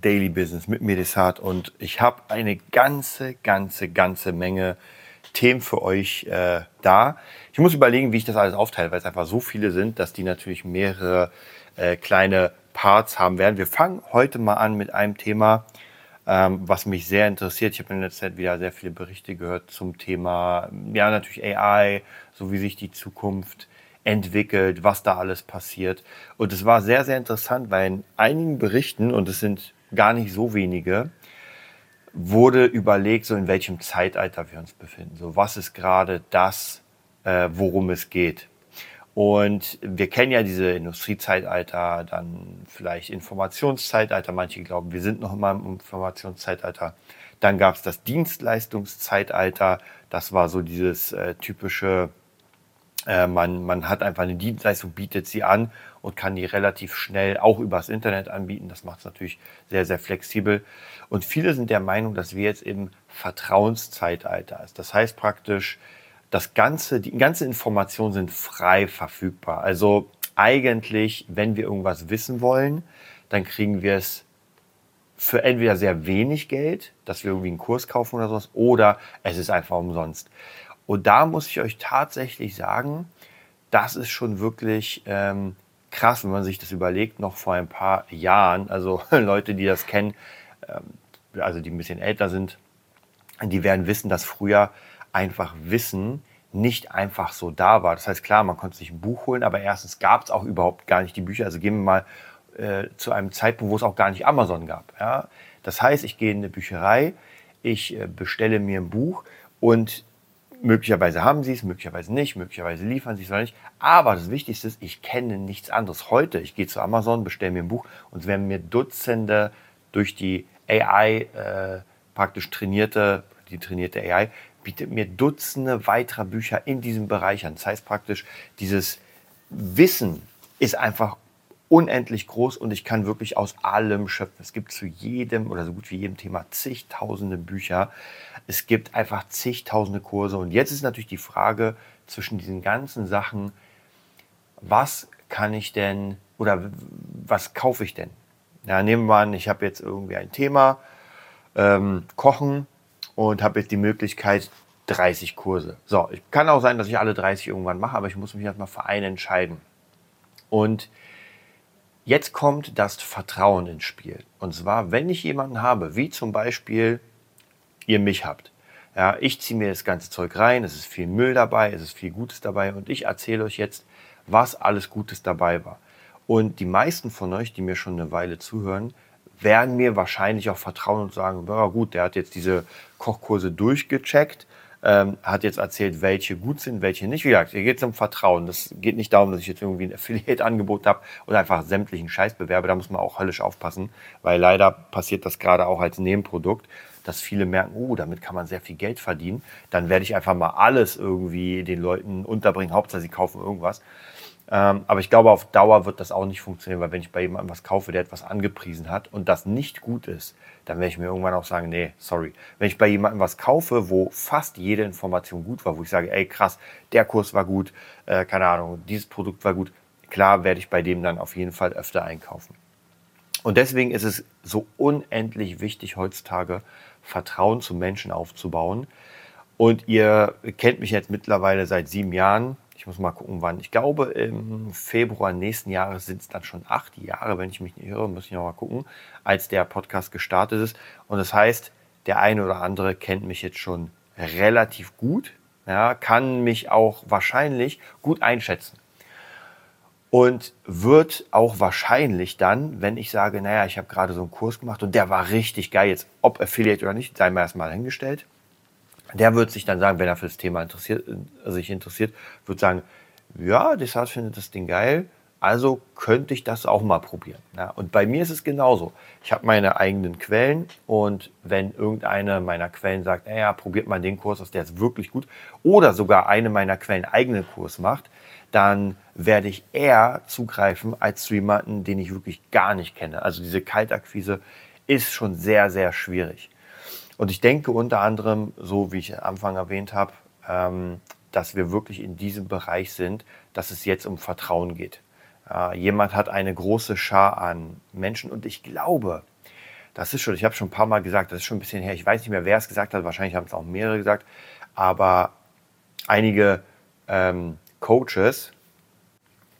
Daily Business mit Medisat und ich habe eine ganze, ganze, ganze Menge Themen für euch äh, da. Ich muss überlegen, wie ich das alles aufteile, weil es einfach so viele sind, dass die natürlich mehrere äh, kleine Parts haben werden. Wir fangen heute mal an mit einem Thema, ähm, was mich sehr interessiert. Ich habe in letzter Zeit wieder sehr viele Berichte gehört zum Thema, ja natürlich AI, so wie sich die Zukunft entwickelt, was da alles passiert. Und es war sehr, sehr interessant, weil in einigen Berichten, und es sind gar nicht so wenige, wurde überlegt, so in welchem Zeitalter wir uns befinden. So was ist gerade das, äh, worum es geht. Und wir kennen ja diese Industriezeitalter, dann vielleicht Informationszeitalter. Manche glauben, wir sind noch immer im Informationszeitalter. Dann gab es das Dienstleistungszeitalter. Das war so dieses äh, typische äh, man, man hat einfach eine Dienstleistung, bietet sie an und kann die relativ schnell auch übers Internet anbieten. Das macht es natürlich sehr, sehr flexibel. Und viele sind der Meinung, dass wir jetzt im Vertrauenszeitalter sind. Das heißt praktisch, das ganze, die ganze Informationen sind frei verfügbar. Also eigentlich, wenn wir irgendwas wissen wollen, dann kriegen wir es für entweder sehr wenig Geld, dass wir irgendwie einen Kurs kaufen oder sowas, oder es ist einfach umsonst. Und da muss ich euch tatsächlich sagen, das ist schon wirklich ähm, krass, wenn man sich das überlegt, noch vor ein paar Jahren. Also Leute, die das kennen, ähm, also die ein bisschen älter sind, die werden wissen, dass früher einfach Wissen nicht einfach so da war. Das heißt, klar, man konnte sich ein Buch holen, aber erstens gab es auch überhaupt gar nicht die Bücher. Also gehen wir mal äh, zu einem Zeitpunkt, wo es auch gar nicht Amazon gab. Ja? Das heißt, ich gehe in eine Bücherei, ich äh, bestelle mir ein Buch und Möglicherweise haben sie es, möglicherweise nicht, möglicherweise liefern sie es oder nicht. Aber das Wichtigste ist, ich kenne nichts anderes. Heute, ich gehe zu Amazon, bestelle mir ein Buch und es werden mir Dutzende durch die AI äh, praktisch trainierte, die trainierte AI, bietet mir Dutzende weiterer Bücher in diesem Bereich an. Das heißt praktisch, dieses Wissen ist einfach unendlich groß und ich kann wirklich aus allem schöpfen. Es gibt zu jedem oder so gut wie jedem Thema zigtausende Bücher. Es gibt einfach zigtausende Kurse. Und jetzt ist natürlich die Frage zwischen diesen ganzen Sachen, was kann ich denn oder was kaufe ich denn? Ja, nehmen wir an, ich habe jetzt irgendwie ein Thema, ähm, Kochen und habe jetzt die Möglichkeit, 30 Kurse. So, kann auch sein, dass ich alle 30 irgendwann mache, aber ich muss mich erstmal für einen entscheiden. Und Jetzt kommt das Vertrauen ins Spiel. Und zwar, wenn ich jemanden habe, wie zum Beispiel ihr mich habt. Ja, ich ziehe mir das ganze Zeug rein, es ist viel Müll dabei, es ist viel Gutes dabei und ich erzähle euch jetzt, was alles Gutes dabei war. Und die meisten von euch, die mir schon eine Weile zuhören, werden mir wahrscheinlich auch vertrauen und sagen, ja gut, der hat jetzt diese Kochkurse durchgecheckt ähm, hat jetzt erzählt, welche gut sind, welche nicht. Wie gesagt, hier geht es um Vertrauen. Das geht nicht darum, dass ich jetzt irgendwie ein Affiliate-Angebot habe oder einfach sämtlichen Scheiß bewerbe. Da muss man auch höllisch aufpassen, weil leider passiert das gerade auch als Nebenprodukt, dass viele merken, oh, damit kann man sehr viel Geld verdienen. Dann werde ich einfach mal alles irgendwie den Leuten unterbringen. Hauptsache, sie kaufen irgendwas. Ähm, aber ich glaube, auf Dauer wird das auch nicht funktionieren, weil wenn ich bei jemandem was kaufe, der etwas angepriesen hat und das nicht gut ist, dann werde ich mir irgendwann auch sagen, nee, sorry. Wenn ich bei jemandem was kaufe, wo fast jede Information gut war, wo ich sage, ey krass, der Kurs war gut, äh, keine Ahnung, dieses Produkt war gut, klar werde ich bei dem dann auf jeden Fall öfter einkaufen. Und deswegen ist es so unendlich wichtig heutzutage, Vertrauen zu Menschen aufzubauen. Und ihr kennt mich jetzt mittlerweile seit sieben Jahren ich muss mal gucken, wann. Ich glaube, im Februar nächsten Jahres sind es dann schon acht Jahre, wenn ich mich nicht irre, muss ich noch mal gucken, als der Podcast gestartet ist. Und das heißt, der eine oder andere kennt mich jetzt schon relativ gut, ja, kann mich auch wahrscheinlich gut einschätzen. Und wird auch wahrscheinlich dann, wenn ich sage, naja, ich habe gerade so einen Kurs gemacht und der war richtig geil, jetzt ob Affiliate oder nicht, sei mir erstmal hingestellt, der wird sich dann sagen, wenn er für das Thema interessiert, äh, sich interessiert, wird sagen, ja, Desart findet das Ding geil, Also könnte ich das auch mal probieren. Ja, und bei mir ist es genauso. Ich habe meine eigenen Quellen und wenn irgendeine meiner Quellen sagt, naja, probiert mal den Kurs aus, der ist wirklich gut, oder sogar eine meiner Quellen eigenen Kurs macht, dann werde ich eher zugreifen als zu jemandem, den ich wirklich gar nicht kenne. Also diese Kaltakquise ist schon sehr, sehr schwierig. Und ich denke unter anderem, so wie ich am Anfang erwähnt habe, ähm, dass wir wirklich in diesem Bereich sind, dass es jetzt um Vertrauen geht. Äh, jemand hat eine große Schar an Menschen und ich glaube, das ist schon, ich habe schon ein paar Mal gesagt, das ist schon ein bisschen her, ich weiß nicht mehr, wer es gesagt hat, wahrscheinlich haben es auch mehrere gesagt, aber einige ähm, Coaches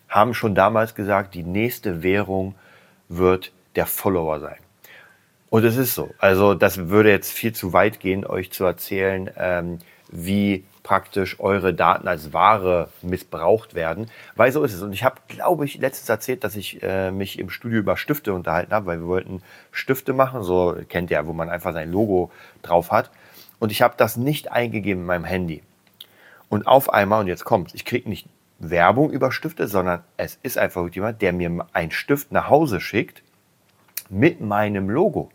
haben schon damals gesagt, die nächste Währung wird der Follower sein. Und es ist so. Also das würde jetzt viel zu weit gehen, euch zu erzählen, ähm, wie praktisch eure Daten als Ware missbraucht werden. Weil so ist es. Und ich habe, glaube ich, letztens erzählt, dass ich äh, mich im Studio über Stifte unterhalten habe, weil wir wollten Stifte machen. So kennt ihr ja, wo man einfach sein Logo drauf hat. Und ich habe das nicht eingegeben in meinem Handy. Und auf einmal, und jetzt kommt ich kriege nicht Werbung über Stifte, sondern es ist einfach jemand, der mir einen Stift nach Hause schickt mit meinem Logo.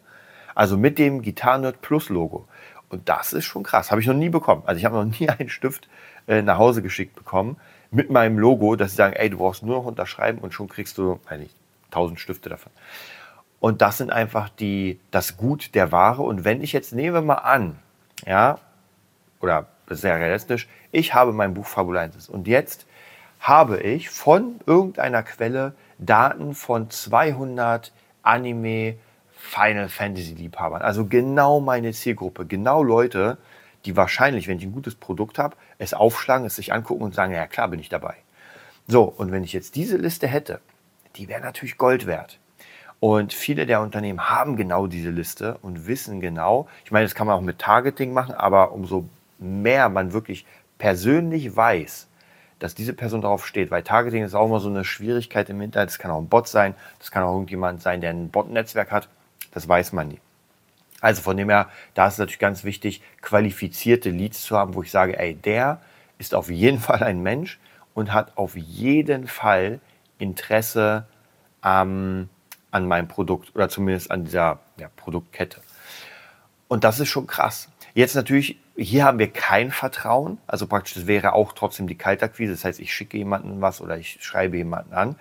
Also mit dem Gitarrenerd Plus Logo. Und das ist schon krass. Habe ich noch nie bekommen. Also ich habe noch nie einen Stift äh, nach Hause geschickt bekommen mit meinem Logo, dass sie sagen, ey, du brauchst nur noch unterschreiben und schon kriegst du, nicht, tausend Stifte davon. Und das sind einfach die, das Gut der Ware. Und wenn ich jetzt, nehmen wir mal an, ja, oder sehr realistisch, ich habe mein Buch Fabulensis und jetzt habe ich von irgendeiner Quelle Daten von 200 Anime, Final Fantasy Liebhabern. Also genau meine Zielgruppe, genau Leute, die wahrscheinlich, wenn ich ein gutes Produkt habe, es aufschlagen, es sich angucken und sagen, ja klar bin ich dabei. So, und wenn ich jetzt diese Liste hätte, die wäre natürlich Gold wert. Und viele der Unternehmen haben genau diese Liste und wissen genau, ich meine, das kann man auch mit Targeting machen, aber umso mehr man wirklich persönlich weiß, dass diese Person darauf steht, weil Targeting ist auch immer so eine Schwierigkeit im Internet. Das kann auch ein Bot sein, das kann auch irgendjemand sein, der ein Bot-Netzwerk hat. Das weiß man nie. Also von dem her, da ist es natürlich ganz wichtig, qualifizierte Leads zu haben, wo ich sage, ey, der ist auf jeden Fall ein Mensch und hat auf jeden Fall Interesse ähm, an meinem Produkt oder zumindest an dieser ja, Produktkette. Und das ist schon krass. Jetzt natürlich, hier haben wir kein Vertrauen. Also praktisch, das wäre auch trotzdem die Kaltakquise. Das heißt, ich schicke jemanden was oder ich schreibe jemanden an.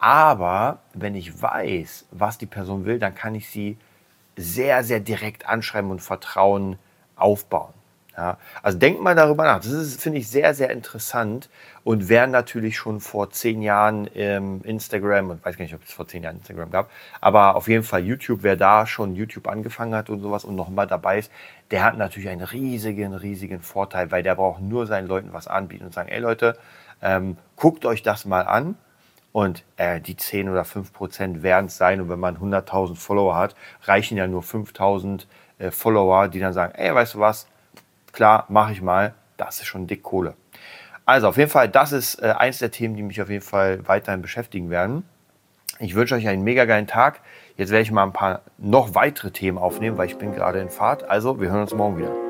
Aber wenn ich weiß, was die Person will, dann kann ich sie sehr, sehr direkt anschreiben und Vertrauen aufbauen. Ja, also denkt mal darüber nach. Das ist, finde ich, sehr, sehr interessant und wer natürlich schon vor zehn Jahren im Instagram, und weiß gar nicht, ob es vor zehn Jahren Instagram gab, aber auf jeden Fall YouTube, wer da schon YouTube angefangen hat und sowas und noch mal dabei ist, der hat natürlich einen riesigen, riesigen Vorteil, weil der braucht nur seinen Leuten was anbieten und sagen, ey Leute, ähm, guckt euch das mal an und äh, die 10 oder 5 Prozent werden es sein. Und wenn man 100.000 Follower hat, reichen ja nur 5.000 äh, Follower, die dann sagen, ey, weißt du was, klar, mache ich mal. Das ist schon dick Kohle. Also auf jeden Fall, das ist äh, eins der Themen, die mich auf jeden Fall weiterhin beschäftigen werden. Ich wünsche euch einen mega geilen Tag. Jetzt werde ich mal ein paar noch weitere Themen aufnehmen, weil ich bin gerade in Fahrt. Also, wir hören uns morgen wieder.